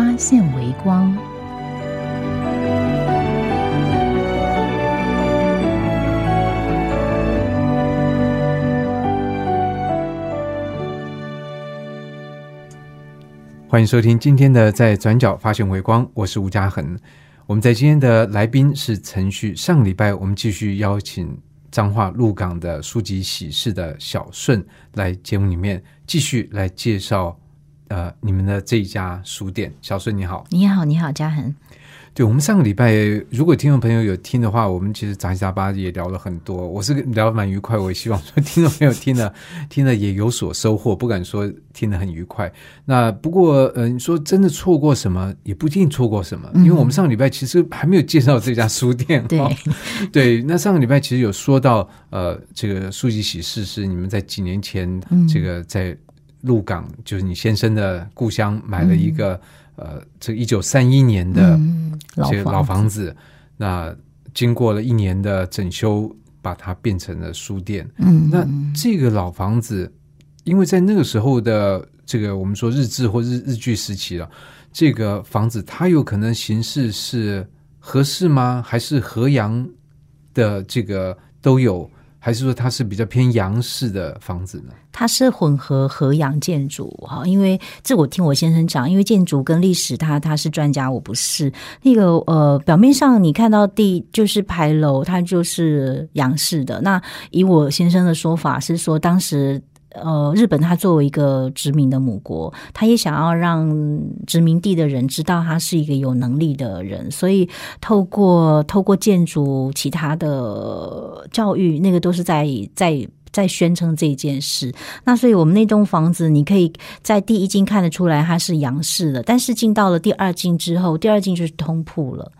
发现微光。欢迎收听今天的《在转角发现微光》，我是吴嘉恒。我们在今天的来宾是陈旭。上礼拜我们继续邀请彰化鹿港的书籍喜事的小顺来节目里面继续来介绍呃你们的这一家书店。小顺你好，你好，你好，嘉恒。对我们上个礼拜，如果听众朋友有听的话，我们其实杂七杂八也聊了很多，我是聊得蛮愉快。我也希望说听众朋友听了 听了也有所收获，不敢说听得很愉快。那不过，呃，你说真的错过什么，也不一定错过什么，因为我们上个礼拜其实还没有介绍这家书店。对对，那上个礼拜其实有说到，呃，这个书籍喜事是你们在几年前，这个在鹿港，就是你先生的故乡，买了一个。呃，这一九三一年的这个老房子，那经过了一年的整修，把它变成了书店。嗯，那这个老房子，因为在那个时候的这个我们说日治或日日据时期了，这个房子它有可能形式是合适吗？还是河阳的这个都有？还是说它是比较偏洋式的房子呢？它是混合和洋建筑哈，因为这我听我先生讲，因为建筑跟历史他他是专家，我不是那个呃，表面上你看到地就是牌楼，它就是洋式的。那以我先生的说法是说，当时。呃，日本它作为一个殖民的母国，他也想要让殖民地的人知道他是一个有能力的人，所以透过透过建筑、其他的教育，那个都是在在在宣称这件事。那所以我们那栋房子，你可以在第一进看得出来它是洋式的，但是进到了第二进之后，第二进就是通铺了。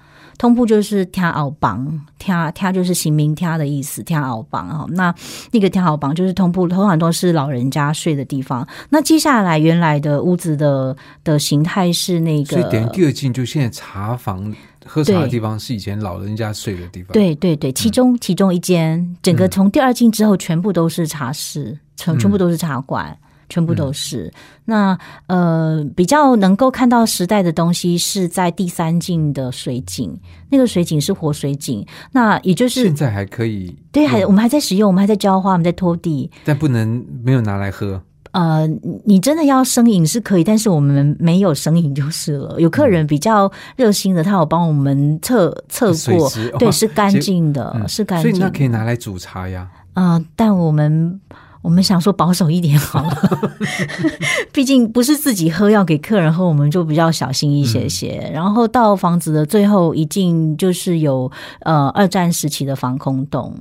通铺就是天鳌房，天天就是行名天的意思，天鳌房哈。那那个天鳌房就是通铺，通常都是老人家睡的地方。那接下来原来的屋子的的形态是那个，所以等于第二进就现在茶房喝茶的地方是以前老人家睡的地方。对对对，其中其中一间，整个从第二进之后全部都是茶室，全全部都是茶馆。全部都是那呃，比较能够看到时代的东西是在第三境的水井，那个水井是活水井，那也就是现在还可以对，还我们还在使用，我们还在浇花，我们在拖地，但不能没有拿来喝。呃，你真的要生饮是可以，但是我们没有生饮就是了。有客人比较热心的，他有帮我们测测过，对，是干净的，是干净，所以那可以拿来煮茶呀。啊，但我们。我们想说保守一点好了，毕竟不是自己喝，要给客人喝，我们就比较小心一些些。然后到房子的最后一进，就是有呃二战时期的防空洞，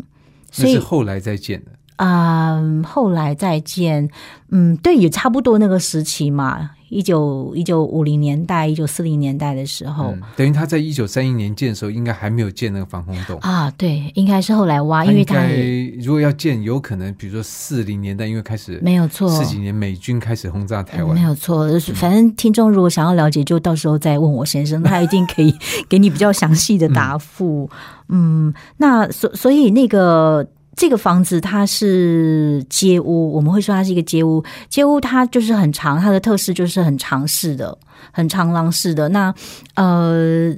所以后来再建的啊，后来再建，嗯，对，也差不多那个时期嘛。一九一九五零年代、一九四零年代的时候，等于他在一九三一年建的时候，应该还没有建那个防空洞啊。对，应该是后来挖，因为他如果要建，有可能比如说四零年代，因为开始没有错，四几年美军开始轰炸台湾，没有错。反正听众如果想要了解，就到时候再问我先生，他一定可以 给你比较详细的答复。嗯，那所所以那个。这个房子它是街屋，我们会说它是一个街屋。街屋它就是很长，它的特色就是很长式的、很长廊式的。那呃，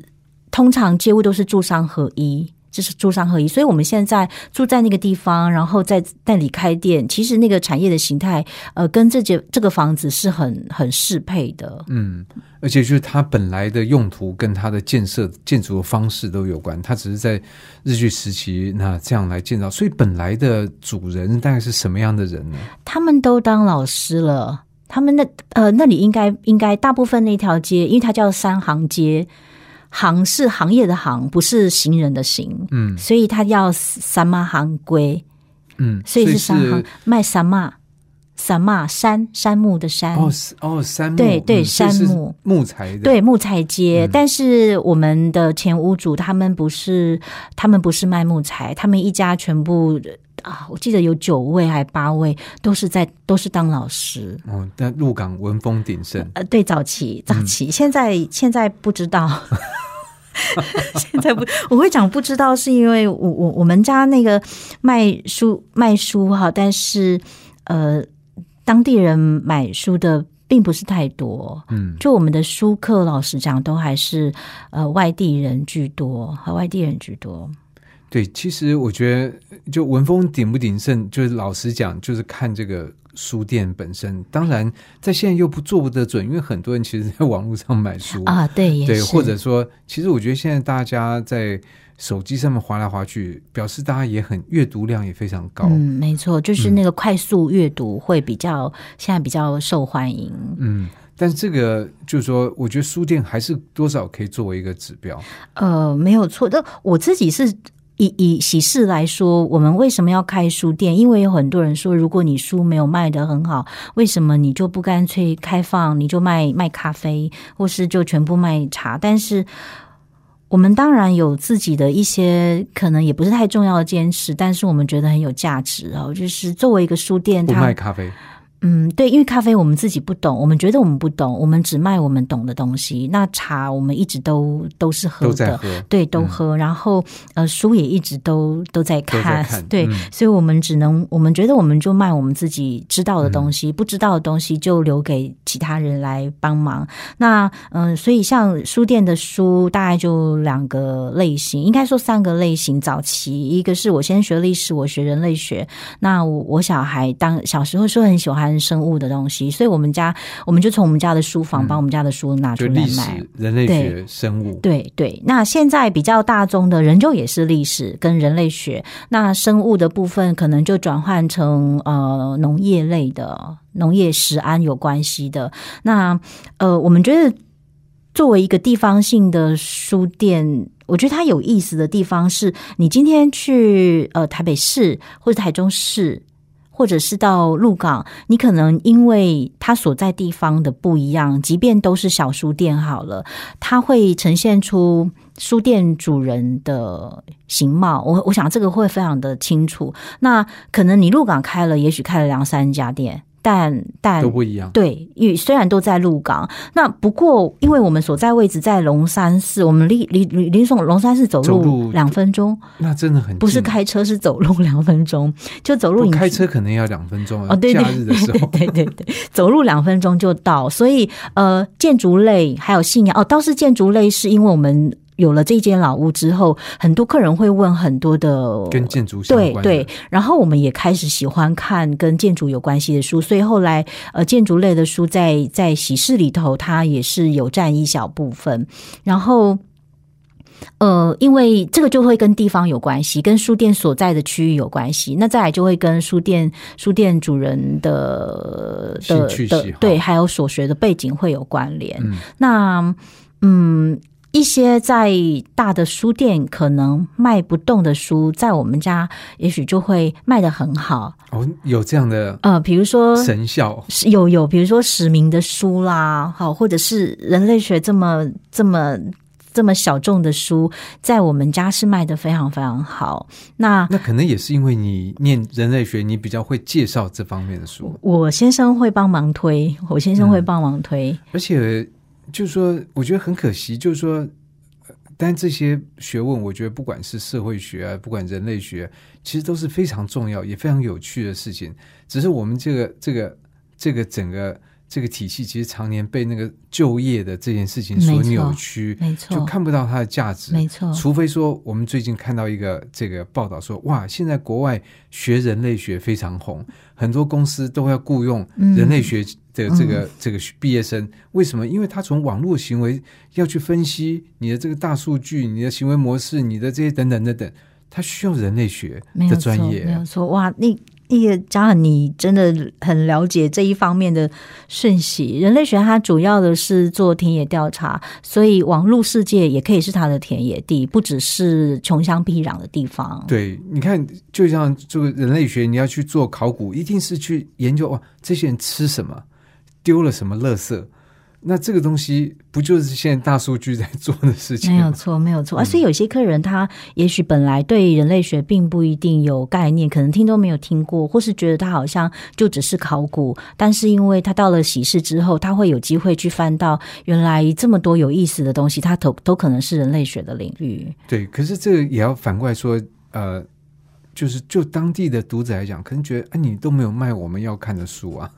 通常街屋都是住商合一。就是住商合一，所以我们现在住在那个地方，然后在那里开店，其实那个产业的形态，呃，跟这间这个房子是很很适配的。嗯，而且就是它本来的用途跟它的建设建筑的方式都有关，它只是在日据时期那这样来建造，所以本来的主人大概是什么样的人呢？他们都当老师了，他们那呃那里应该应该大部分那条街，因为它叫三行街。行是行业的行，不是行人的行。嗯，所以他要三妈行规。嗯，所以是三行卖三妈。什么山山木的山哦哦，山木对对嗯所以是杉木木材的，对木材街，嗯但是我们的前屋主他们不是，他们不是卖木材，他们一家全部啊，我记得有九位还八位都是在都是当老师。哦，但鹿港文风鼎盛，呃，对，早期早期，嗯现在现在不知道。现在不，我会讲不知道，是因为我我我们家那个卖书卖书哈，但是呃，当地人买书的并不是太多，嗯，就我们的书客，老实讲，都还是呃外地人居多，和外地人居多。对，其实我觉得，就文风鼎不鼎盛，就是老实讲，就是看这个书店本身。当然，在现在又不做不得准，因为很多人其实在网络上买书啊，对，也对，或者说，其实我觉得现在大家在手机上面划来划去，表示大家也很阅读量也非常高。嗯，没错，就是那个快速阅读会比较、现在比较受欢迎。嗯，但是这个就是说，我觉得书店还是多少可以作为一个指标。呃，没有错但，我自己是。以以喜事来说，我们为什么要开书店？因为有很多人说，如果你书没有卖得很好，为什么你就不干脆开放，你就卖卖咖啡，或是就全部卖茶？但是我们当然有自己的一些可能也不是太重要的坚持，但是我们觉得很有价值哦。就是作为一个书店，不它卖咖啡，嗯，对，因为咖啡我们自己不懂，我们觉得我们不懂，我们只卖我们懂的东西。那茶我们一直都都是喝的。对，都嗯喝。然后呃，书也一直都都在看，对，嗯所以我们只能，我们觉得我们就卖我们自己知道的东西，不知道的东西就留给其他人来帮忙。那嗯、呃所以像书店的书大概就两个类型，应该说三个类型。早期一个是我先学历史，我学人类学。那我我小孩当小时候是很喜欢生物的东西，所以我们家我们就从我们家的书房把我们家的书拿出来卖。史、人类学、生物，对对，那现在比较大宗的仍旧也是历史跟人类学，那生物的部分可能就转换成呃农业类的、农业食安有关系的。那呃，我们觉得作为一个地方性的书店。我觉得它有意思的地方是，你今天去呃台北市或者台中市，或者是到鹿港，你可能因为它所在地方的不一样，即便都是小书店好了，它会呈现出书店主人的形貌。我我想这个会非常的清楚。那可能你鹿港开了，也许开了两三家店，但但都不一样。对，因为虽然都在鹿港，那不过因为我们所在位置在龙山寺，我们离离离离从龙山寺走走路路两分钟，那真的很不是开车是走路两分钟，就走路你开车可能要两分钟啊哦，对对假日的时候，对对对对，走路两分钟就到。所以呃，建筑类还有信仰哦，倒是建筑类是因为我们有了这间老屋之后，很多客人会问很多的跟建筑相关的对对，然后我们也开始喜欢看跟建筑有关系的书，所以后来呃，建筑类的书在在喜事里头，它也是有占一小部分。然后呃，因为这个就会跟地方有关系，跟书店所在的区域有关系。那再来就会跟书店书店主人的的对，还有所学的背景会有关联。嗯那嗯，一些在大的书店可能卖不动的书，在我们家也许就会卖得很好。哦，有这样的呃，比如说神效，有有，比如说史明的书啦，好，或者是人类学这么这么这么小众的书，在我们家是卖的非常非常好。那那可能也是因为你念人类学，你比较会介绍这方面的书，我先生会帮忙推，我先生会嗯帮忙推。而且就是说，我觉得很可惜，就是说。但这些学问，我觉得不管是社会学啊，不管人类学，其实都是非常重要也非常有趣的事情。只是我们这个这个这个整个这个体系，其实常年被那个就业的这件事情所扭曲，没错就看不到它的价值。没错，除非说，我们最近看到一个这个报道说，哇，现在国外学人类学非常红，很多公司都要雇佣嗯人类学的这个、这个毕业生。为什么？因为他从网络行为要去分析你的这个大数据、你的行为模式、你的这些等等等等，他需要人类学的专业没。有错。哇，你也加上，你真的很了解这一方面的讯息。人类学它主要的是做田野调查，所以网络世界也可以是它的田野地，不只是穷乡僻壤的地方。对，你看，就像这个人类学，你要去做考古，一定是去研究哇，这些人吃什么，丢了什么垃圾。那这个东西不就是现在大数据在做的事情？没有错，没有错啊！所以有些客人他也许本来对人类学并不一定有概念，可能听都没有听过，或是觉得他好像就只是考古。但是因为他到了喜事之后，他会有机会去翻到原来这么多有意思的东西，他都都可能是人类学的领域。对，可是这个也要反过来说，呃。就是就当地的读者来讲，可能觉得哎，你都没有卖我们要看的书啊。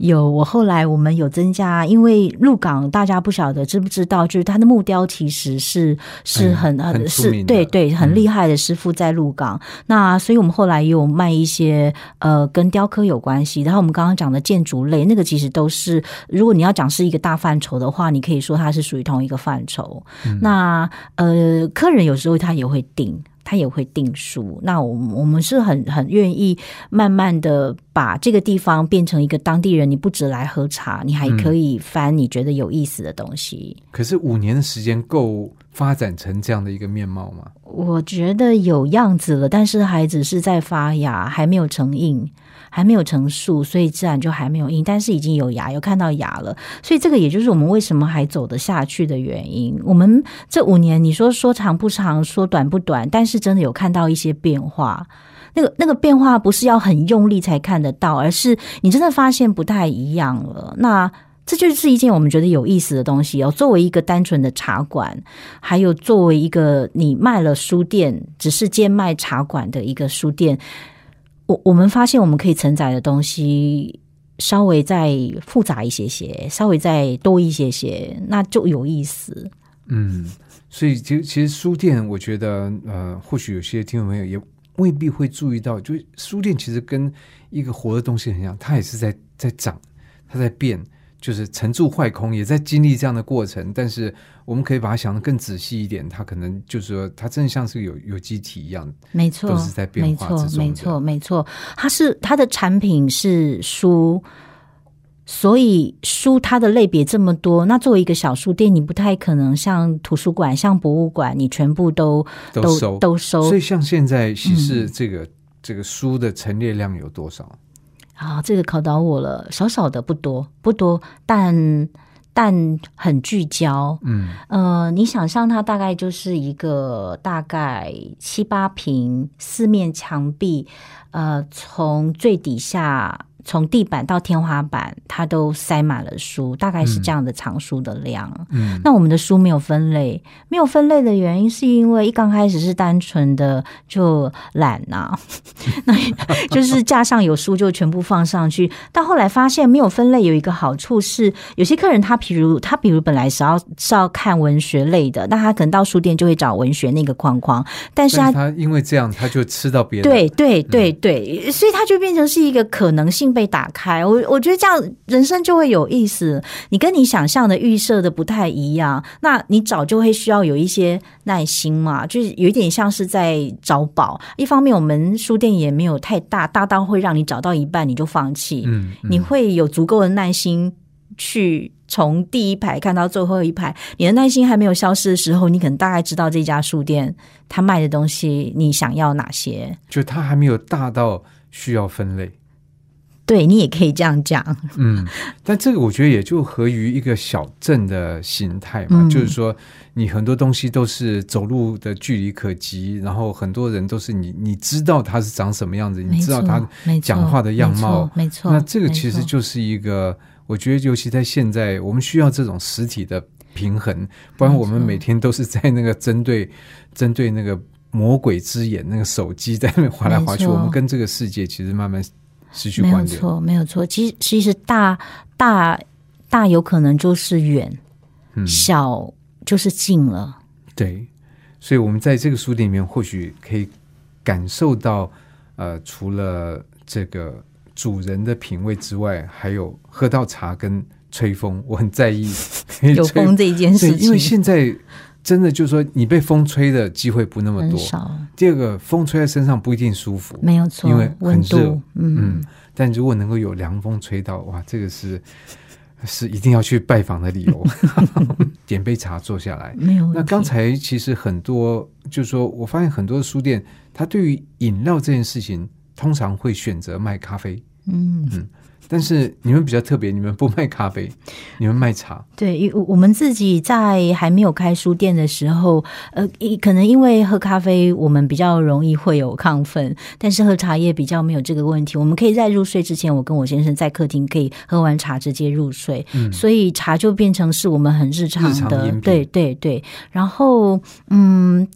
有，我后来我们有增加，因为鹿港大家不晓得知不知道，就是他的木雕其实是是很很是对对很厉害的师傅在鹿港。那所以我们后来有卖一些呃跟雕刻有关系，然后我们刚刚讲的建筑类，那个其实都是如果你要讲是一个大范畴的话，你可以说它是属于同一个范畴。那呃，客人有时候他也会定。他也会定书，那我我们是很很愿意慢慢的把这个地方变成一个当地人，你不止来喝茶，你还可以翻你觉得有意思的东西。可是五年的时间够发展成这样的一个面貌吗？我觉得有样子了，但是还只是在发芽，还没有成印。还没有成树，所以自然就还没有硬，但是已经有芽，有看到芽了，所以这个也就是我们为什么还走得下去的原因。我们这五年，你说说长不长，说短不短，但是真的有看到一些变化。那个那个变化不是要很用力才看得到，而是你真的发现不太一样了。那这就是一件我们觉得有意思的东西哦。作为一个单纯的茶馆，还有作为一个你卖了书店，只是兼卖茶馆的一个书店。我我们发现，我们可以承载的东西稍微再复杂一些些，稍微再多一些些，那就有意思。嗯，所以其实其实书店，我觉得呃，或许有些听众朋友也未必会注意到，就书店其实跟一个活的东西很像，它也是在在长，它在变。就是沉住坏空，也在经历这样的过程。但是我们可以把它想的更仔细一点，它可能就是说，它真的像是有有机体一样，没错，都是在变化之中。没错，没错，它是它的产品是书，所以书它的类别这么多。那作为一个小书店，你不太可能像图书馆、像博物馆，你全部都都收都收。所以像现在喜事这个这个书的陈列量有多少？啊，这个考倒我了，少少的不多不多，但但很聚焦。嗯呃，你想象它大概就是一个大概七八平四面墙壁，呃，从最底下。从地板到天花板，它都塞满了书，大概是这样的藏书的量。嗯，那我们的书没有分类，没有分类的原因是因为一刚开始是单纯的就懒呐，那 就是架上有书就全部放上去。到后来发现没有分类有一个好处是，有些客人他比如他比如本来是要是要看文学类的，那他可能到书店就会找文学那个框框，但是他他因为这样他就吃到别的，对对对对，所以他就变成是一个可能性。被打开，我我觉得这样人生就会有意思。你跟你想象的预设的不太一样，那你早就会需要有一些耐心嘛，就是有一点像是在找宝。一方面，我们书店也没有太大，大到会让你找到一半你就放弃。嗯，你会有足够的耐心去从第一排看到最后一排。你的耐心还没有消失的时候，你可能大概知道这家书店他卖的东西你想要哪些。就他还没有大到需要分类。对你也可以这样讲，嗯，但这个我觉得也就合于一个小镇的形态嘛，就是说你很多东西都是走路的距离可及，然后很多人都是你你知道他是长什么样子，你知道他讲话的样貌，没错，那这个其实就是一个，我觉得尤其在现在，我们需要这种实体的平衡，不然我们每天都是在那个针对针对那个魔鬼之眼那个手机在那边划来划去，我们跟这个世界其实慢慢。失去没有错，没有错。其实，其实大大大有可能就是远，小就是近了。对，所以，我们在这个书店里面，或许可以感受到，呃，除了这个主人的品味之外，还有喝到茶跟吹风。我很在意 有风这一件事情，因为现在。真的就是说你被风吹的机会不那么多。第二个，风吹在身上不一定舒服，没有错，因为很温热度，嗯嗯，但如果能够有凉风吹到，哇，这个是是一定要去拜访的理由。点杯茶坐下来。没有。那刚才其实很多，就是说我发现很多书店，它对于饮料这件事情，通常会选择卖咖啡。嗯嗯，但是你们比较特别，你们不卖咖啡，你们卖茶。对，因我们自己在还没有开书店的时候，呃，一可能因为喝咖啡，我们比较容易会有亢奋，但是喝茶叶比较没有这个问题。我们可以在入睡之前，我跟我先生在客厅可以喝完茶直接入睡，所以茶就变成是我们很日常的，对对对。然后，嗯，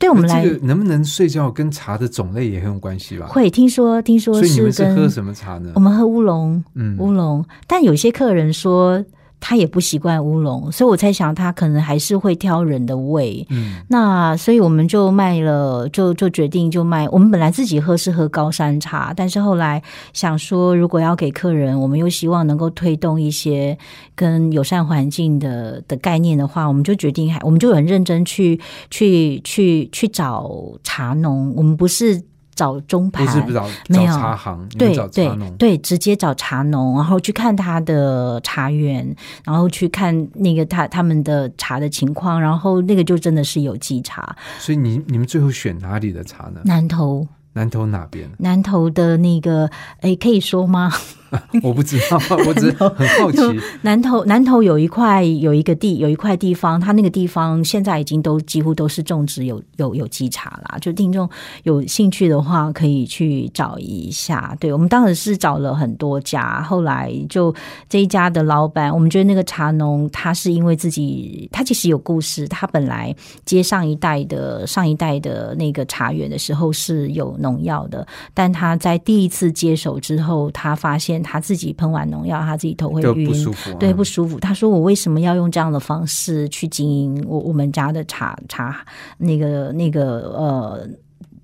对我们来这个能不能睡觉跟茶的种类也很有关系吧？会听说听说所以你们是喝什么茶呢我？们喝乌龙，嗯，乌龙，但有些客人说他也不习惯乌龙，所以我猜想他可能还是会挑人的胃。嗯，那所以我们就卖了，就就决定就卖。我们本来自己喝是喝高山茶，但是后来想说，如果要给客人，我们又希望能够推动一些跟友善环境的的概念的话，我们就决定还，我们就很认真去去去去找茶农。我们不是找中盘，不是不找找没有茶行，对对。对，直接找茶农，然后去看他的茶园，然后去看那个他他们的茶的情况，然后那个就真的是有机茶。所以你你们最后选哪里的茶呢？南投南投哪边？南投的那个，哎，可以说吗？我不知道，我只是很好奇。南投南投有一块有一个地有一块地方，它那个地方现在已经都几乎都是种植有有有机茶啦。就听众有兴趣的话，可以去找一下。对我们当时是找了很多家，后来就这一家的老板，我们觉得那个茶农他是因为自己他其实有故事，他本来接上一代的上一代的那个茶园的时候是有农药的，但他在第一次接手之后，他发现他自己喷完农药，他自己头会晕，不舒服、啊，对，不舒服。他说：“我为什么要用这样的方式去经营我我们家的茶茶那个那个呃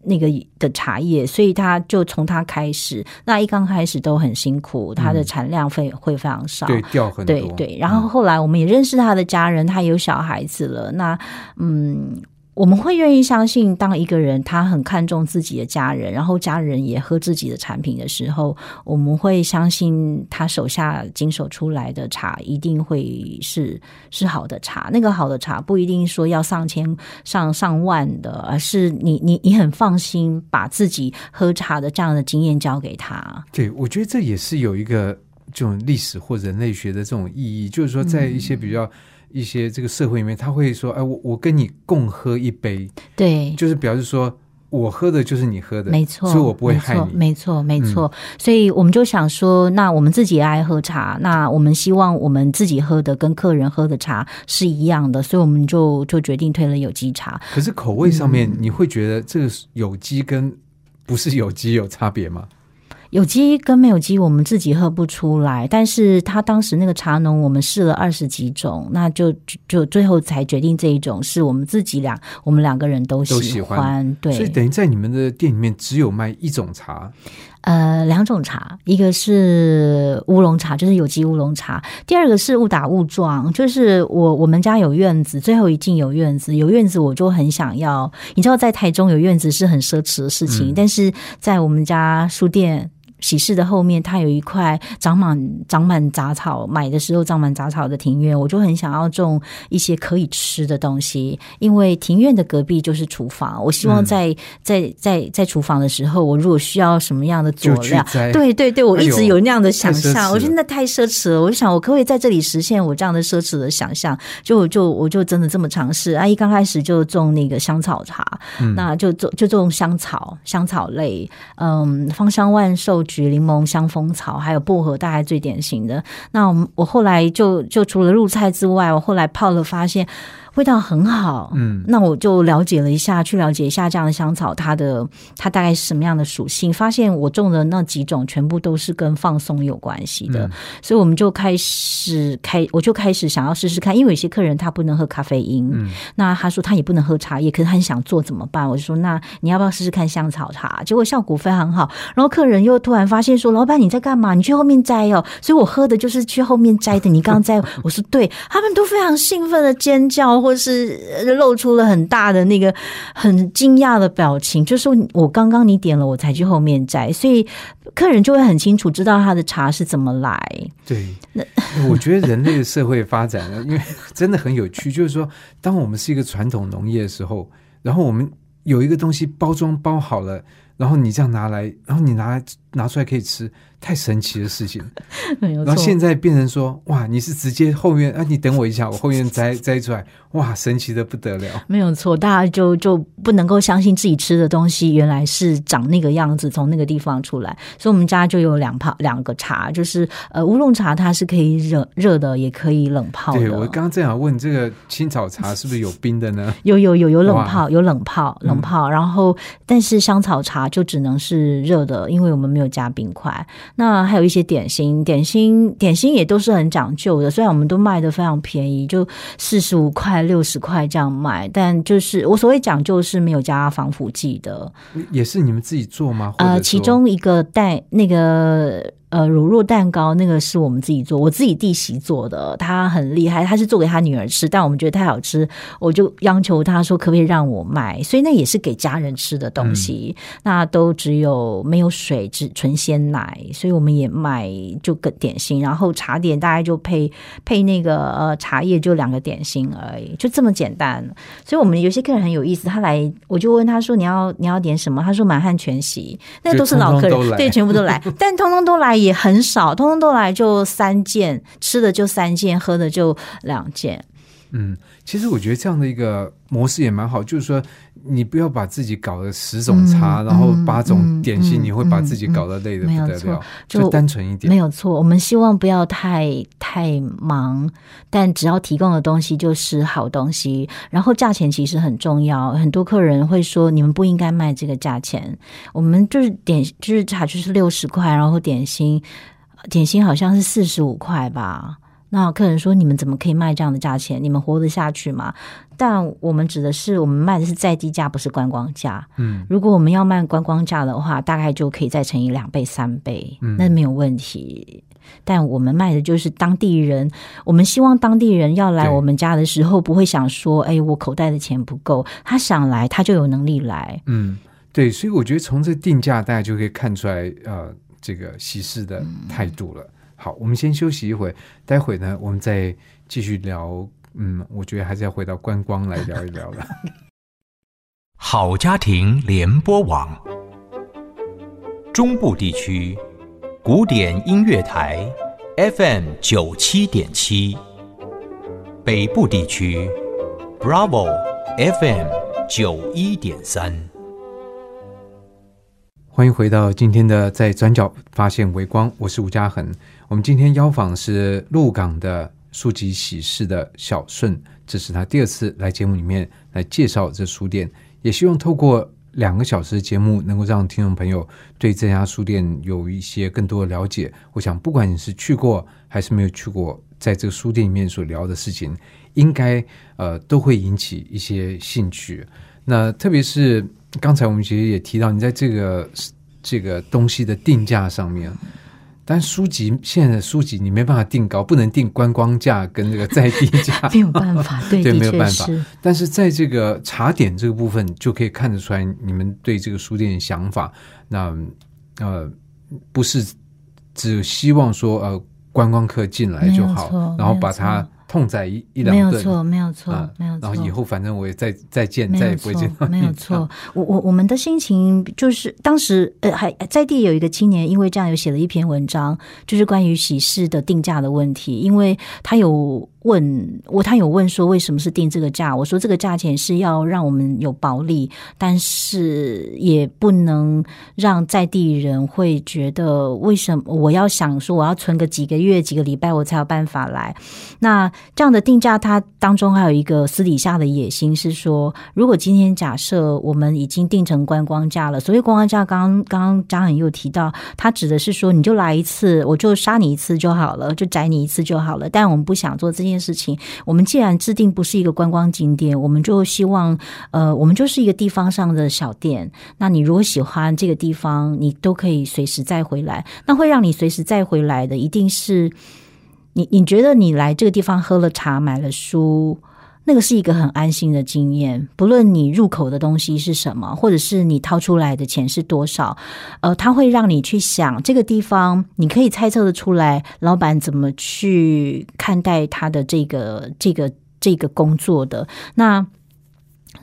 那个的茶叶？”所以他就从他开始，那一刚开始都很辛苦，他的产量会会非常少。对掉很多，对对，然后后来我们也认识他的家人，他有小孩子了。那嗯，我们会愿意相信，当一个人他很看重自己的家人，然后家人也喝自己的产品的时候，我们会相信他手下经手出来的茶一定会是是好的茶。那个好的茶不一定说要上千、上上万的，而是你你你很放心把自己喝茶的这样的经验交给他。对，我觉得这也是有一个这种历史或人类学的这种意义，就是说，在一些比较、一些这个社会里面，他会说：“哎，我我跟你共喝一杯，对，就是表示说我喝的就是你喝的，没错，所以我不会害你。”嗯没错，没错。所以我们就想说，那我们自己也爱喝茶，那我们希望我们自己喝的跟客人喝的茶是一样的，所以我们就就决定推了有机茶。可是口味上嗯面，你会觉得这个有机跟不是有机有差别吗？有机跟没有机，我们自己喝不出来，但是他当时那个茶农，我们试了二十几种，那就就就最后才决定这一种是我们自己俩，我们两个人都都喜喜欢对，所以等于在你们的店里面只有卖一种茶，呃，两种茶，一个是乌龙茶，就是有机乌龙茶；第二个是误打误撞，就是我我们家有院子，最后一进有院子，有院子我就很想要。你知道，在台中有院子是很奢侈的事情，嗯但是在我们家书店。喜事的后面，它有一块长满长满杂草，买的时候长满杂草的庭院，我就很想要种一些可以吃的东西。因为庭院的隔壁就是厨房，我希望嗯在、在在在厨房的时候，我如果需要什么样的佐料，对对对，我一直有那样的想象，我觉得那太奢侈了。我就想，我可不可以在这里实现我这样的奢侈的想象？就就我就真的这么尝试。阿姨刚开始就种那个香草茶，嗯那就种就种香草、香草类，嗯，芳香万寿橘、柠檬香蜂草，还有薄荷，大概最典型的。那我我后来就就除了入菜之外，我后来泡了，发现味道很好。嗯，那我就了解了一下，去了解一下这样的香草，它的它大概是什么样的属性。发现我种的那几种全部都是跟放松有关系的，嗯所以我们就开始开，我就开始想要试试看。因为有些客人他不能喝咖啡因，嗯那他说他也不能喝茶叶，可是他很想做怎么办？我就说那你要不要试试看香草茶？结果效果非常好。然后客人又突然发现说：“老板你在干嘛？你去后面摘哦。”所以我喝的就是去后面摘的。你刚刚摘，我说对，他们都非常兴奋的尖叫，或是露出了很大的那个很惊讶的表情，就说我刚刚你点了，我才去后面摘，所以客人就会很清楚知道他的茶是怎么来。对，那我觉得人类的社会发展呢，因为真的很有趣，就是说，当我们是一个传统农业的时候，然后我们有一个东西包装包好了，然后你这样拿来，然后你拿来拿出来可以吃。太神奇的事情，然后现在变成说，哇，你是直接后院啊？你等我一下，我后院摘摘出来，哇，神奇的不得了。没有错，大家就就不能够相信自己吃的东西原来是长那个样子，从那个地方出来。所以，我们家就有两泡两个茶，就是呃乌龙茶，它是可以热热的，也可以冷泡。对我刚刚正想问，这个青草茶是不是有冰的呢？有有有有冷泡，有冷泡冷泡。然后，但是香草茶就只能是热的，因为我们没有加冰块。那还有一些点心，点心点心也都是很讲究的。虽然我们都卖的非常便宜，就四十五块、六十块这样卖，但就是我所谓讲究是没有加防腐剂的。也是你们自己做吗？呃，其中一个带那个。呃，乳酪蛋糕那个是我们自己做，我自己弟媳做的，她很厉害，她是做给她女儿吃，但我们觉得太好吃，我就央求她说可不可以让我卖，所以那也是给家人吃的东西，那都只有没有水，只纯鲜奶，所以我们也卖就个点心，然后茶点大概就配配那个呃茶叶，就两个点心而已，就这么简单。所以我们有些客人很有意思，他来我就问他说你要你要点什么，他说满汉全席，那都是老客人，对，全部都来，但通通都来。也很少，通通都来就三件，吃的就三件，喝的就两件。嗯，其实我觉得这样的一个模式也蛮好，就是说你不要把自己搞得十种茶，然后八种点心，你会把自己搞得累的不得了。就单纯一点，没有错。我们希望不要太太忙，但只要提供的东西就是好东西。然后价钱其实很重要，很多客人会说你们不应该卖这个价钱。我们就是点就是茶就是六十块，然后点心点心好像是四十五块吧。那客人说：“你们怎么可以卖这样的价钱？你们活得下去吗？”但我们指的是，我们卖的是在地价，不是观光价。嗯，如果我们要卖观光价的话，大概就可以再乘以两倍、三倍，那没有问题。但我们卖的就是当地人，我们希望当地人要来我们家的时候，不会想说：“哎，我口袋的钱不够。”他想来，他就有能力来。嗯，对，所以我觉得从这定价，大家就可以看出来，呃，这个喜事的态度了。好，我们先休息一会，待会呢，我们再继续聊。嗯，我觉得还是要回到观光来聊一聊了。好家庭联播网，中部地区古典音乐台 FM 九七点七，北部地区 Bravo FM 九一点三。欢迎回到今天的在转角发现微光，我是吴嘉恒。我们今天邀访是鹿港的书籍喜事的小顺，这是他第二次来节目里面来介绍这书店，也希望透过两个小时的节目，能够让听众朋友对这家书店有一些更多的了解。我想，不管你是去过还是没有去过，在这个书店里面所聊的事情，应该呃都会引起一些兴趣。那特别是刚才我们其实也提到，你在这个这个东西的定价上面。但书籍现在的书籍你没办法定高，不能定观光价跟这个在地价，没有办法，对，没有办法。但是在这个茶点这个部分，就可以看得出来你们对这个书店的想法。那呃，不是只希望说呃观光客进来就好，然后把它。痛宰一一两顿，没有错，没有错，没有错。然后以后反正我也再再见，再也不会见到。没有错，我我我们的心情就是当时呃还在地有一个青年，因为这样有写了一篇文章，就是关于喜事的定价的问题，因为他有。问我，他有问说为什么是定这个价？我说这个价钱是要让我们有薄利，但是也不能让在地人会觉得为什么我要想说我要存个几个月、几个礼拜我才有办法来。那这样的定价，它当中还有一个私底下的野心是说，如果今天假设我们已经定成观光价了，所谓观光价，刚刚刚刚张恒又提到，他指的是说你就来一次，我就杀你一次就好了，就宰你一次就好了。但我们不想做这件。事情，我们既然制定不是一个观光景点，我们就希望，呃，我们就是一个地方上的小店。那你如果喜欢这个地方，你都可以随时再回来。那会让你随时再回来的，一定是你，你觉得你来这个地方喝了茶，买了书。那个是一个很安心的经验，不论你入口的东西是什么，或者是你掏出来的钱是多少，呃，它会让你去想这个地方，你可以猜测的出来，老板怎么去看待他的这个这个这个工作的那。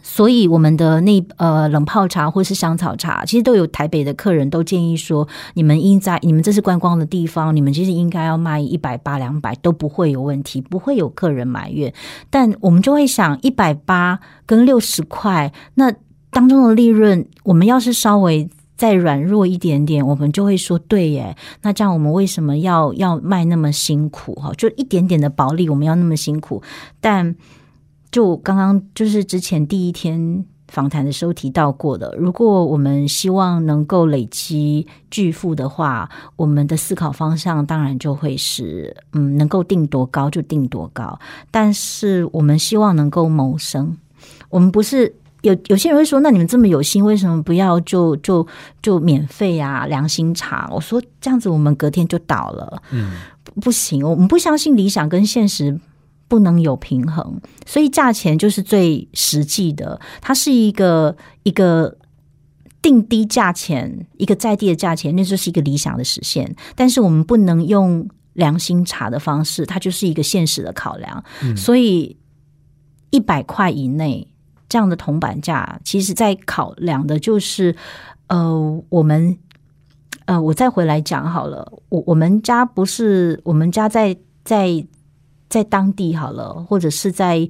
所以我们的那呃冷泡茶或是香草茶，其实都有台北的客人都建议说，你们应在你们这是观光的地方，你们其实应该要卖一百八两百都不会有问题，不会有客人埋怨。但我们就会想，一百八跟六十块，那当中的利润，我们要是稍微再软弱一点点，我们就会说，对耶，那这样我们为什么要要卖那么辛苦哈？就一点点的薄利，我们要那么辛苦，但。就刚刚就是之前第一天访谈的时候提到过的，如果我们希望能够累积巨富的话，我们的思考方向当然就会是，嗯，能够定多高就定多高。但是我们希望能够谋生，我们不是有有些人会说，那你们这么有心，为什么不要就就就免费啊？良心茶，我说这样子我们隔天就倒了，嗯，不行，我们不相信理想跟现实。不能有平衡，所以价钱就是最实际的。它是一个一个定低价钱，一个在地的价钱，那就是一个理想的实现。但是我们不能用良心茶的方式，它就是一个现实的考量。所以一百块以内这样的铜板价，其实在考量的就是呃，我们呃，我再回来讲好了。我我们家不是我们家在在。在当地好了，或者是在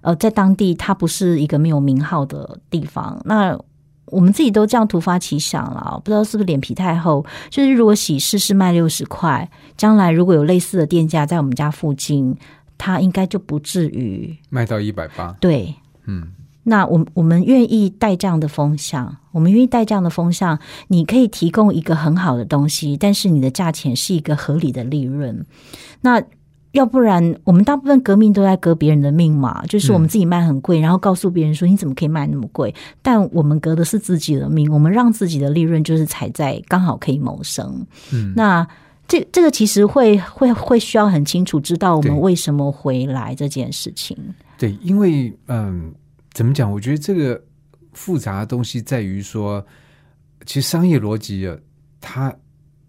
呃，在当地它不是一个没有名号的地方。那我们自己都这样突发奇想了，不知道是不是脸皮太厚。就是如果喜事是卖六十块，将来如果有类似的店家在我们家附近，它应该就不至于卖到一百八。对，嗯，那我我们愿意带这样的风向，我们愿意带这样的风向。你可以提供一个很好的东西，但是你的价钱是一个合理的利润。那要不然，我们大部分革命都在革别人的命嘛，就是我们自己卖很贵，然后告诉别人说你怎么可以卖那么贵？但我们革的是自己的命，我们让自己的利润就是踩在刚好可以谋生。嗯，那这这个其实会会会需要很清楚知道我们为什么回来这件事情。对，因为嗯，怎么讲？我觉得这个复杂的东西在于说，其实商业逻辑啊，它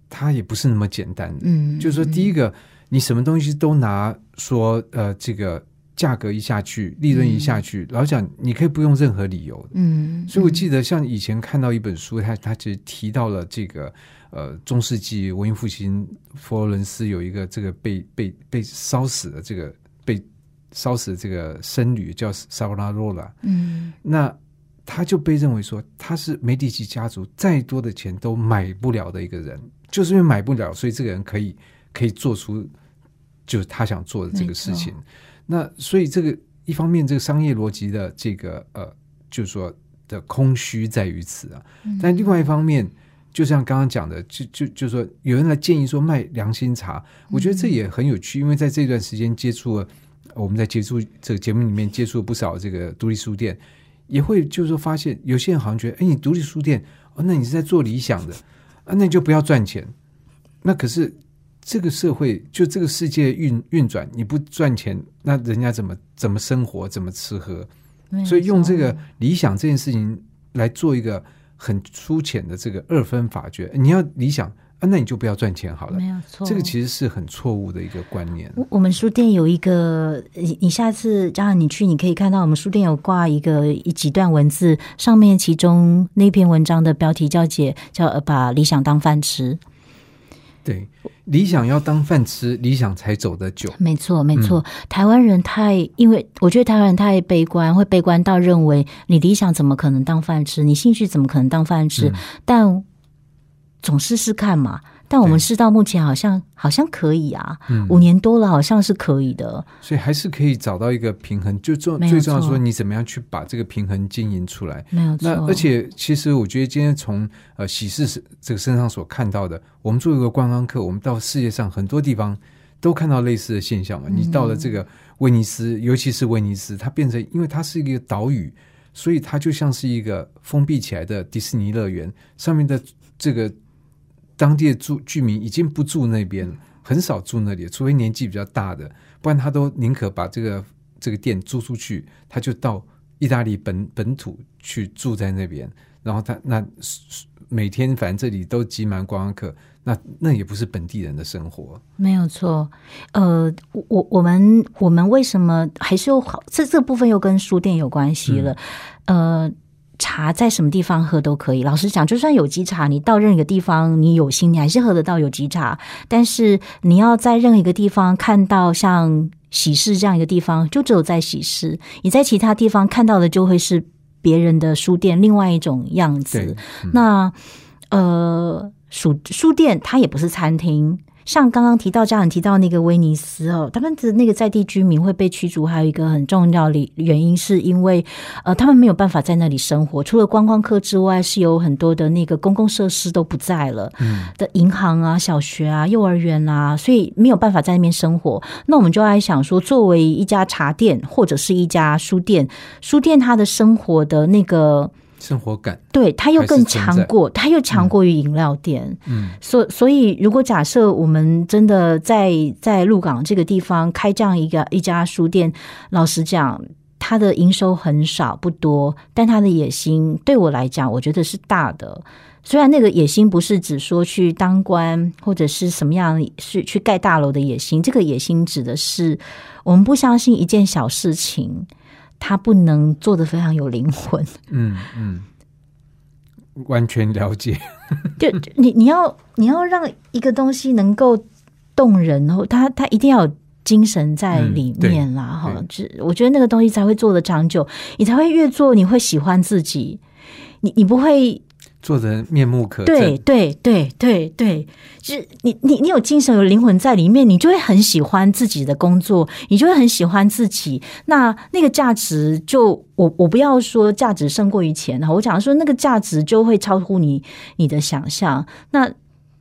它也不是那么简单。嗯，就是说第一个。你什么东西都拿说，呃，这个价格一下去，利润一下去，老讲你可以不用任何理由嗯，所以我记得像以前看到一本书，他他其实提到了这个，呃，中世纪文艺复兴佛罗伦斯有一个这个被被被烧死的这个被烧死的这个僧侣叫萨拉罗拉。嗯，那他就被认为说他是梅第奇家族再多的钱都买不了的一个人，就是因为买不了，所以这个人可以可以做出。就是他想做的这个事情，那所以这个一方面，这个商业逻辑的这个呃，就是说的空虚在于此啊。但另外一方面，就像刚刚讲的，就就就说有人来建议说卖良心茶，我觉得这也很有趣，因为在这段时间接触了，我们在接触这个节目里面接触了不少这个独立书店，也会就是说发现有些人好像觉得，哎，你独立书店哦，那你是在做理想的啊，那你就不要赚钱，那可是。这个社会就这个世界运运转，你不赚钱，那人家怎么怎么生活，怎么吃喝？所以用这个理想这件事情来做一个很粗浅的这个二分法诀。你要理想啊，那你就不要赚钱好了。没有错，这个其实是很错误的一个观念。我们书店有一个，你你下次让你去，你可以看到我们书店有挂一个一几段文字，上面其中那篇文章的标题叫“解”，叫把理想当饭吃。对，理想要当饭吃，理想才走得久。没错，没错。台湾人太，因为我觉得台湾人太悲观，会悲观到认为你理想怎么可能当饭吃，你兴趣怎么可能当饭吃？但总试试看嘛。但我们试到目前好像好像可以啊，五年多了好像是可以的，所以还是可以找到一个平衡。就重最重要说，你怎么样去把这个平衡经营出来？没有错。那而且其实我觉得今天从呃喜事这个身上所看到的，我们做一个观光客，我们到世界上很多地方都看到类似的现象嘛。你到了这个威尼斯，尤其是威尼斯，它变成因为它是一个岛屿，所以它就像是一个封闭起来的迪士尼乐园，上面的这个。当地的住居民已经不住那边，很少住那里，除非年纪比较大的，不然他都宁可把这个这个店租出去，他就到意大利本本土去住在那边，然后他那每天反正这里都挤满观光客，那那也不是本地人的生活。没有错，呃，我我们我们为什么还是有好这这部分又跟书店有关系了，呃。茶在什么地方喝都可以。老实讲，就算有机茶，你到任何一个地方，你有心，你还是喝得到有机茶。但是你要在任何一个地方看到像喜事这样一个地方，就只有在喜事。你在其他地方看到的，就会是别人的书店另外一种样子。那呃，书书店它也不是餐厅。像刚刚提到家人提到那个威尼斯哦，他们的那个在地居民会被驱逐，还有一个很重要的原因，是因为呃，他们没有办法在那里生活。除了观光客之外，是有很多的那个公共设施都不在了，嗯，的银行啊、小学啊、幼儿园啊，所以没有办法在那边生活。那我们就在想说，作为一家茶店或者是一家书店，书店它的生活的那个。生活感，对，它又更强过，它又强过于饮料店。嗯，所所以，如果假设我们真的在在鹿港这个地方开这样一个一家书店，老实讲，它的营收很少不多，但它的野心对我来讲，我觉得是大的。虽然那个野心不是指说去当官或者是什么样，是去盖大楼的野心，这个野心指的是我们不相信一件小事情。他不能做的非常有灵魂，嗯嗯，完全了解。就你你要你要让一个东西能够动人，然后他他一定要有精神在里面啦，哈。就我觉得那个东西才会做的长久，你才会越做你会喜欢自己，你你不会。做的面目可对对对对对，就是你你你有精神有灵魂在里面，你就会很喜欢自己的工作，你就会很喜欢自己。那那个价值，就我我不要说价值胜过于钱哈，我讲说那个价值就会超乎你你的想象。那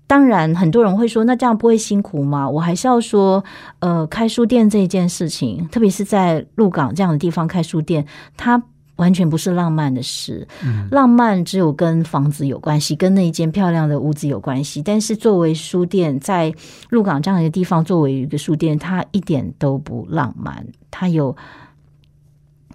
当然，很多人会说，那这样不会辛苦吗？我还是要说，呃，开书店这一件事情，特别是在鹿港这样的地方开书店，它。完全不是浪漫的事，浪漫只有跟房子有关系，跟那一间漂亮的屋子有关系。但是作为书店，在鹿港这样一个地方，作为一个书店，它一点都不浪漫，它有。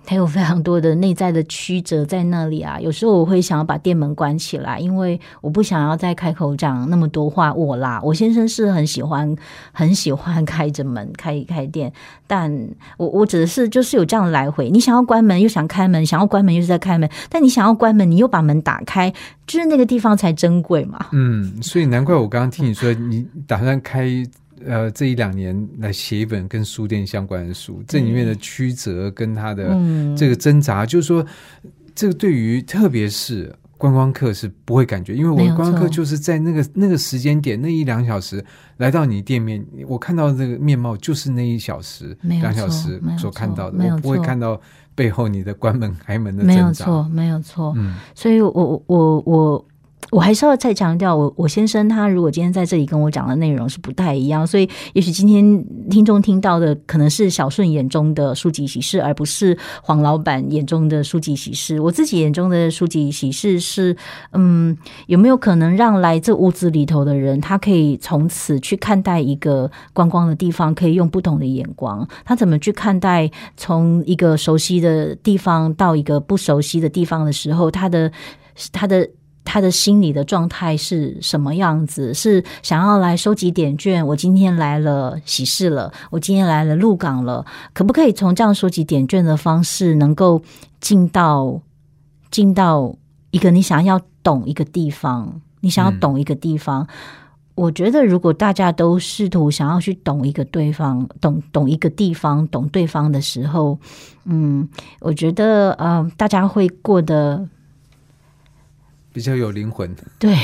它有非常多的内在的曲折在那里啊，有时候我会想要把店门关起来，因为我不想要再开口讲那么多话。我啦，我先生是很喜欢很喜欢开着门开一开店，但我我指的是就是有这样的来回，你想要关门又想开门，想要关门又是在开门，但你想要关门你又把门打开，就是那个地方才珍贵嘛。嗯，所以难怪我刚刚听你说你打算开。呃，这一两年来写一本跟书店相关的书，这里面的曲折跟他的这个挣扎，就是说，这个对于特别是观光客是不会感觉，因为我观光客就是在那个那个时间点那一两小时来到你店面，我看到这个面貌就是那一小时两小时所看到的，我不会看到背后你的关门开门的没有错，没有错，嗯，所以我我我。我我还是要再强调，我我先生他如果今天在这里跟我讲的内容是不太一样，所以也许今天听众听到的可能是小顺眼中的书籍喜事，而不是黄老板眼中的书籍喜事。我自己眼中的书籍喜事是，嗯，有没有可能让来这屋子里头的人，他可以从此去看待一个观光的地方，可以用不同的眼光，他怎么去看待从一个熟悉的地方到一个不熟悉的地方的时候，他的他的。他的心理的状态是什么样子？是想要来收集点券？我今天来了喜事了，我今天来了鹿港了，可不可以从这样收集点券的方式，能够进到进到一个你想要懂一个地方，你想要懂一个地方？我觉得，如果大家都试图想要去懂一个对方，懂懂一个地方，懂对方的时候，嗯，我觉得，呃，大家会过得。比较有灵魂，对，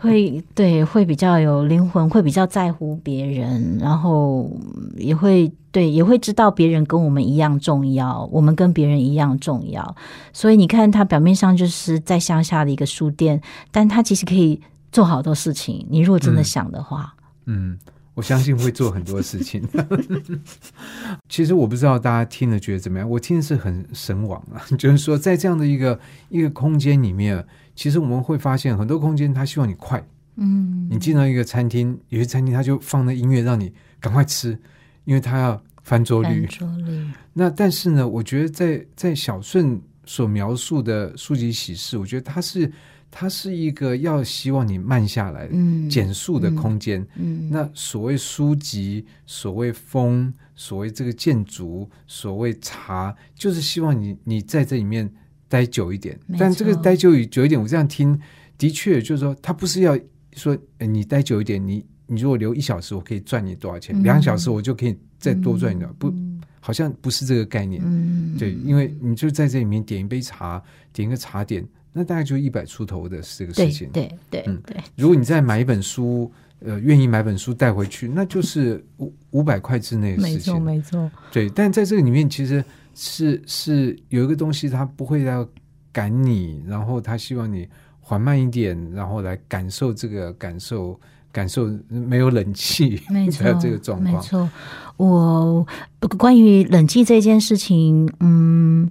会对会比较有灵魂，会比较在乎别人，然后也会对也会知道别人跟我们一样重要，我们跟别人一样重要。所以你看，他表面上就是在乡下的一个书店，但他其实可以做好多事情。你如果真的想的话，嗯，我相信会做很多事情。其实我不知道大家听了觉得怎么样，我听的是很神往啊，就是说在这样的一个一个空间里面。其实我们会发现很多空间，他希望你快。嗯，你进到一个餐厅，有些餐厅他就放那音乐让你赶快吃，因为他要翻桌率翻。桌率，那但是呢，我觉得在在小顺所描述的书籍喜事，我觉得它是它是一个要希望你慢下来、嗯，减速的空间。嗯，那所谓书籍，所谓风，所谓这个建筑，所谓茶，就是希望你你在这里面待久一点。但这个待久一久一点，我这样听，的确就是说，他不是要说呃你待久一点，你你如果留一小时，我可以赚你多少钱？嗯两小时我就可以再多赚一点，不，嗯好像不是这个概念。嗯，对，因为你就在这里面点一杯茶，点一个茶点，那大概就一百出头的这个事情。对对嗯对，如果你再买一本书，呃，愿意买本书带回去，那就是五五百块之内的没错事情。没错，对，但在这个里面，其实是是有一个东西，它不会要赶你，然后他希望你缓慢一点，然后来感受这个感受，感受没有冷气没错 的这个状况。没错，我关于冷气这件事情，嗯。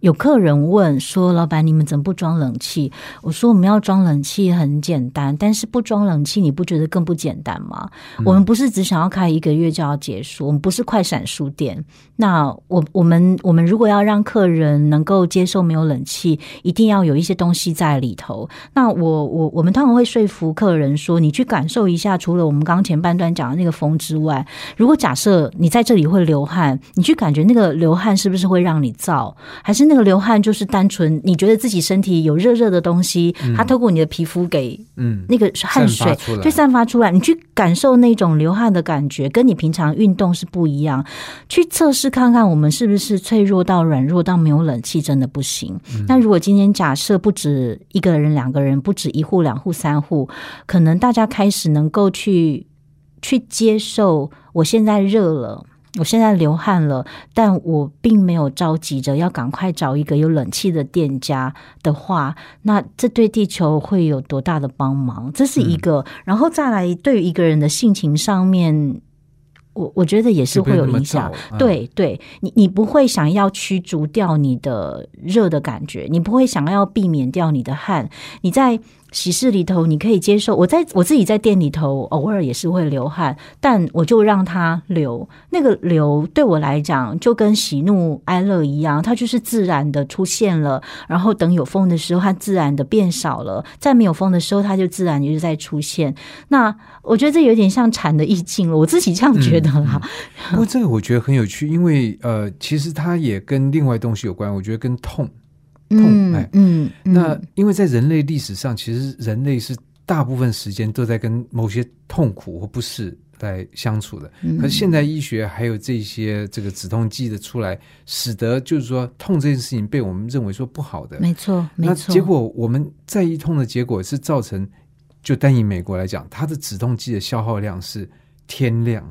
有客人问说：“老板，你们怎么不装冷气？”我说：“我们要装冷气很简单，但是不装冷气，你不觉得更不简单吗？我们不是只想要开一个月就要结束，我们不是快闪书店。那我我们我们如果要让客人能够接受没有冷气，一定要有一些东西在里头。那我我我们通常会说服客人说，你去感受一下，除了我们刚刚前半段讲的那个风之外，如果假设你在这里会流汗，你去感觉那个流汗是不是会让你燥，还是那个流汗就是单纯你觉得自己身体有热热的东西，它透过你的皮肤给嗯，那个汗水就散发出来，你去感受那种流汗的感觉，跟你平常运动是不一样。去测试看看，我们是不是脆弱到软弱到没有冷气真的不行。那如果今天假设不止一个人、两个人，不止一户、两户、三户，可能大家开始能够去去接受，我现在热了。我现在流汗了，但我并没有着急着要赶快找一个有冷气的店家的话，那这对地球会有多大的帮忙？这是一个，然后再来对于一个人的性情上面，我我觉得也是会有影响对对，你你不会想要驱逐掉你的热的感觉，你不会想要避免掉你的汗，你在。喜事里头，你可以接受。我在我自己在店里头，偶尔也是会流汗，但我就让它流。那个流对我来讲，就跟喜怒哀乐一样，它就是自然的出现了。然后等有风的时候，它自然的变少了；在没有风的时候，它就自然就是在出现。那我觉得这有点像禅的意境了，我自己这样觉得啦。不过这个我觉得很有趣，因为呃，其实它也跟另外东西有关。我觉得跟痛。痛嗯哎嗯，嗯那因为在人类历史上，其实人类是大部分时间都在跟某些痛苦或不适来相处的。嗯可是现代医学还有这些这个止痛剂的出来，使得就是说痛这件事情被我们认为说不好的。没错没那错，结果我们在意痛的结果是造成，就单以美国来讲，它的止痛剂的消耗量是天量。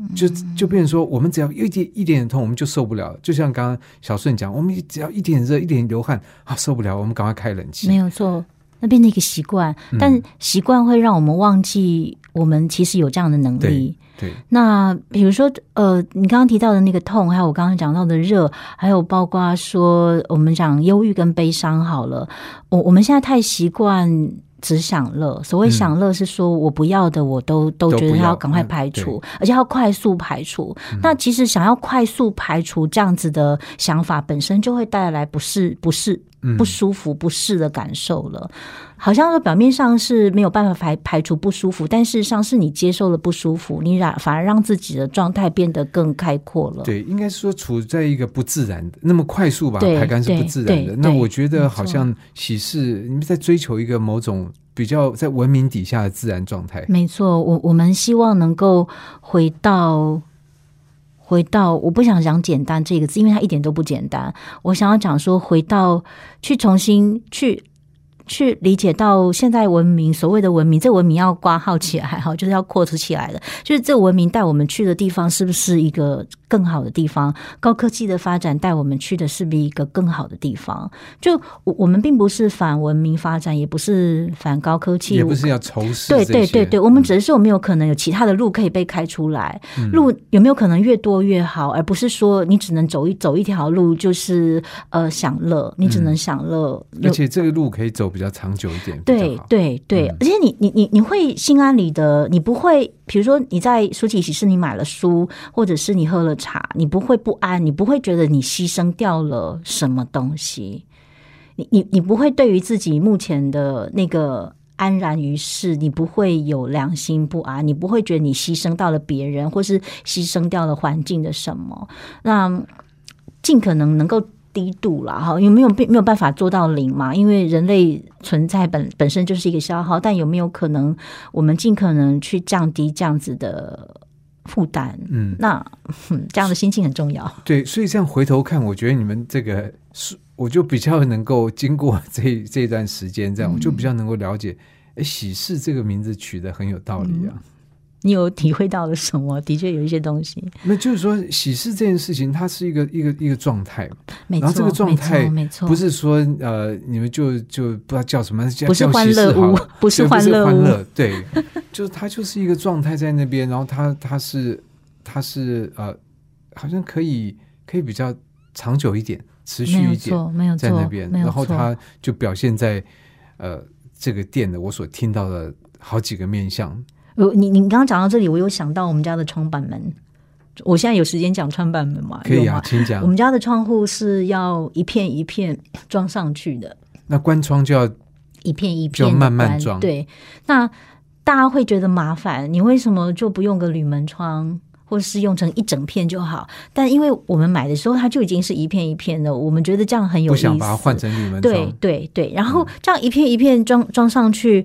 嗯，就就变成说，我们只要有一点一点点痛，我们就受不了。就像刚刚小顺讲，我们只要一点热、一点流汗啊，受不了，我们赶快开冷气。没有错，那变成一个习惯，嗯但习惯会让我们忘记我们其实有这样的能力。对，那比如说，呃，你刚刚提到的那个痛，还有我刚刚讲到的热，还有包括说我们讲忧郁跟悲伤，好了，我我们现在太习惯。只享乐，所谓享乐是说我不要的，我都都觉得要要赶快嗯排除，而且要快速排除。那其实想要快速排除这样子的想法，本身就会带来不适、不适、嗯不舒服、不适的感受了。好像说表面上是没有办法排排除不舒服，但事实上是你接受了不舒服，你让反而让自己的状态变得更开阔了。对，应该是说处在一个不自然的，那么快速把它排干是不自然的。那我觉得好像喜事，你们在追求一个某种比较在文明底下的自然状态。没错，我我们希望能够回到。回到，我不想讲简单这个字，因为它一点都不简单。我想要讲说，回到去重新去去理解到现在文明所谓的文明，这文明要挂号起来哈，就是要扩出起来的。就是这文明带我们去的地方，是不是一个更好的地方，高科技的发展带我们去的是不是一个更好的地方？就我我们并不是反文明发展，也不是反高科技，也不是要仇视对对对对，我们只是说有没有可能有其他的路可以被开出来，嗯路有没有可能越多越好，而不是说你只能走一走一条路就是呃享乐，你只能享乐，有而且这个路可以走比较长久一点，对对对，嗯。而且你你你你会心安理得，你不会，比如说你在书籍喜事你买了书，或者是你喝了茶，你不会不安，你不会觉得你牺牲掉了什么东西，你你你不会对于自己目前的那个。安然于世，你不会有良心不安，你不会觉得你牺牲到了别人，或是牺牲掉了环境的什么。那尽可能能够低度了，哈，有没有没有办法做到零嘛？因为人类存在本本身就是一个消耗，但有没有可能我们尽可能去降低这样子的负担？嗯，那、嗯、这样的心情很重要。对，所以这样回头看，我觉得你们这个是，我就比较能够经过这这段时间，这样、我就比较能够了解，哎，喜事这个名字取得很有道理啊。你有体会到了什么？的确有一些东西，那就是说，喜事这件事情，它是一个一个一个状态，没错，然后这个状态没错，不是说呃，你们就就不知道叫什么，叫不是叫喜事欢乐屋，不是欢乐屋。欢乐，对，就是它就是一个状态在那边，然后它它是它是呃，好像可以可以比较长久一点，持续一点错，没有错，在那边，然后它就表现在呃这个店的我所听到的好几个面相，我你你刚刚讲到这里，我有想到我们家的窗板门。我现在有时间讲窗板门吗？可以啊，请讲我。们家的窗户是要一片一片装上去的，那关窗就要一片一片慢慢装对，那大家会觉得麻烦，你为什么就不用个铝门窗？或是用成一整片就好，但因为我们买的时候它就已经是一片一片的，我们觉得这样很有不意思。想把它换成铝门对窗，对对，然后这样一片一片装装上去，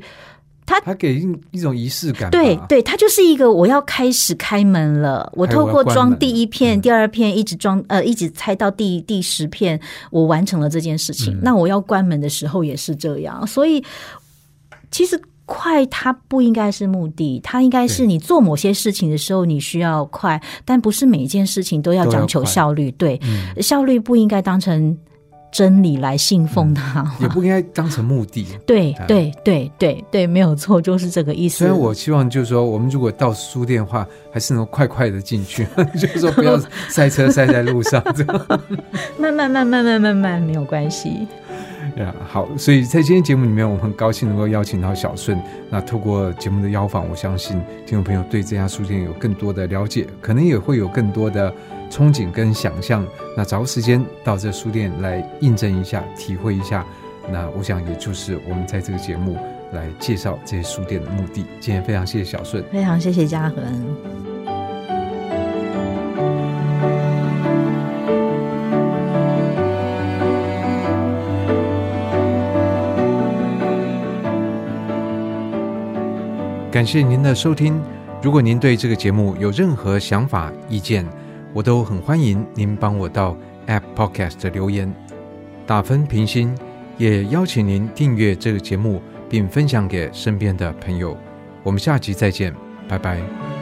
它给一一种仪式感。对对，它就是一个我要开始开门了。我透过装第一片、嗯第二片，一直装呃，一直拆到第第十片，我完成了这件事嗯情。那我要关门的时候也是这样，所以其实。快，它不应该是目的，它应该是你做某些事情的时候你需要快，但不是每一件事情都要讲求效率。对，嗯，效率不应该当成真理来信奉它。也不应该当成目的。对啊对对对对，没有错，就是这个意思。所以我希望就是说，我们如果到书店的话，还是能够快快的进去，就是说不要塞车塞在路上这样。慢慢慢慢慢慢慢没有关系。呀，好，所以在今天节目里面，我们很高兴能够邀请到小顺。那透过节目的邀访，我相信听众朋友对这家书店有更多的了解，可能也会有更多的憧憬跟想象。那找个时间到这书店来印证一下、体会一下。那我想，也就是我们在这个节目来介绍这些书店的目的。今天非常谢谢小顺。非常谢谢嘉恒。感谢您的收听。如果您对这个节目有任何想法、意见，我都很欢迎您帮我到 App Podcast 留言、打分、评星，也邀请您订阅这个节目，并分享给身边的朋友。我们下集再见，拜拜。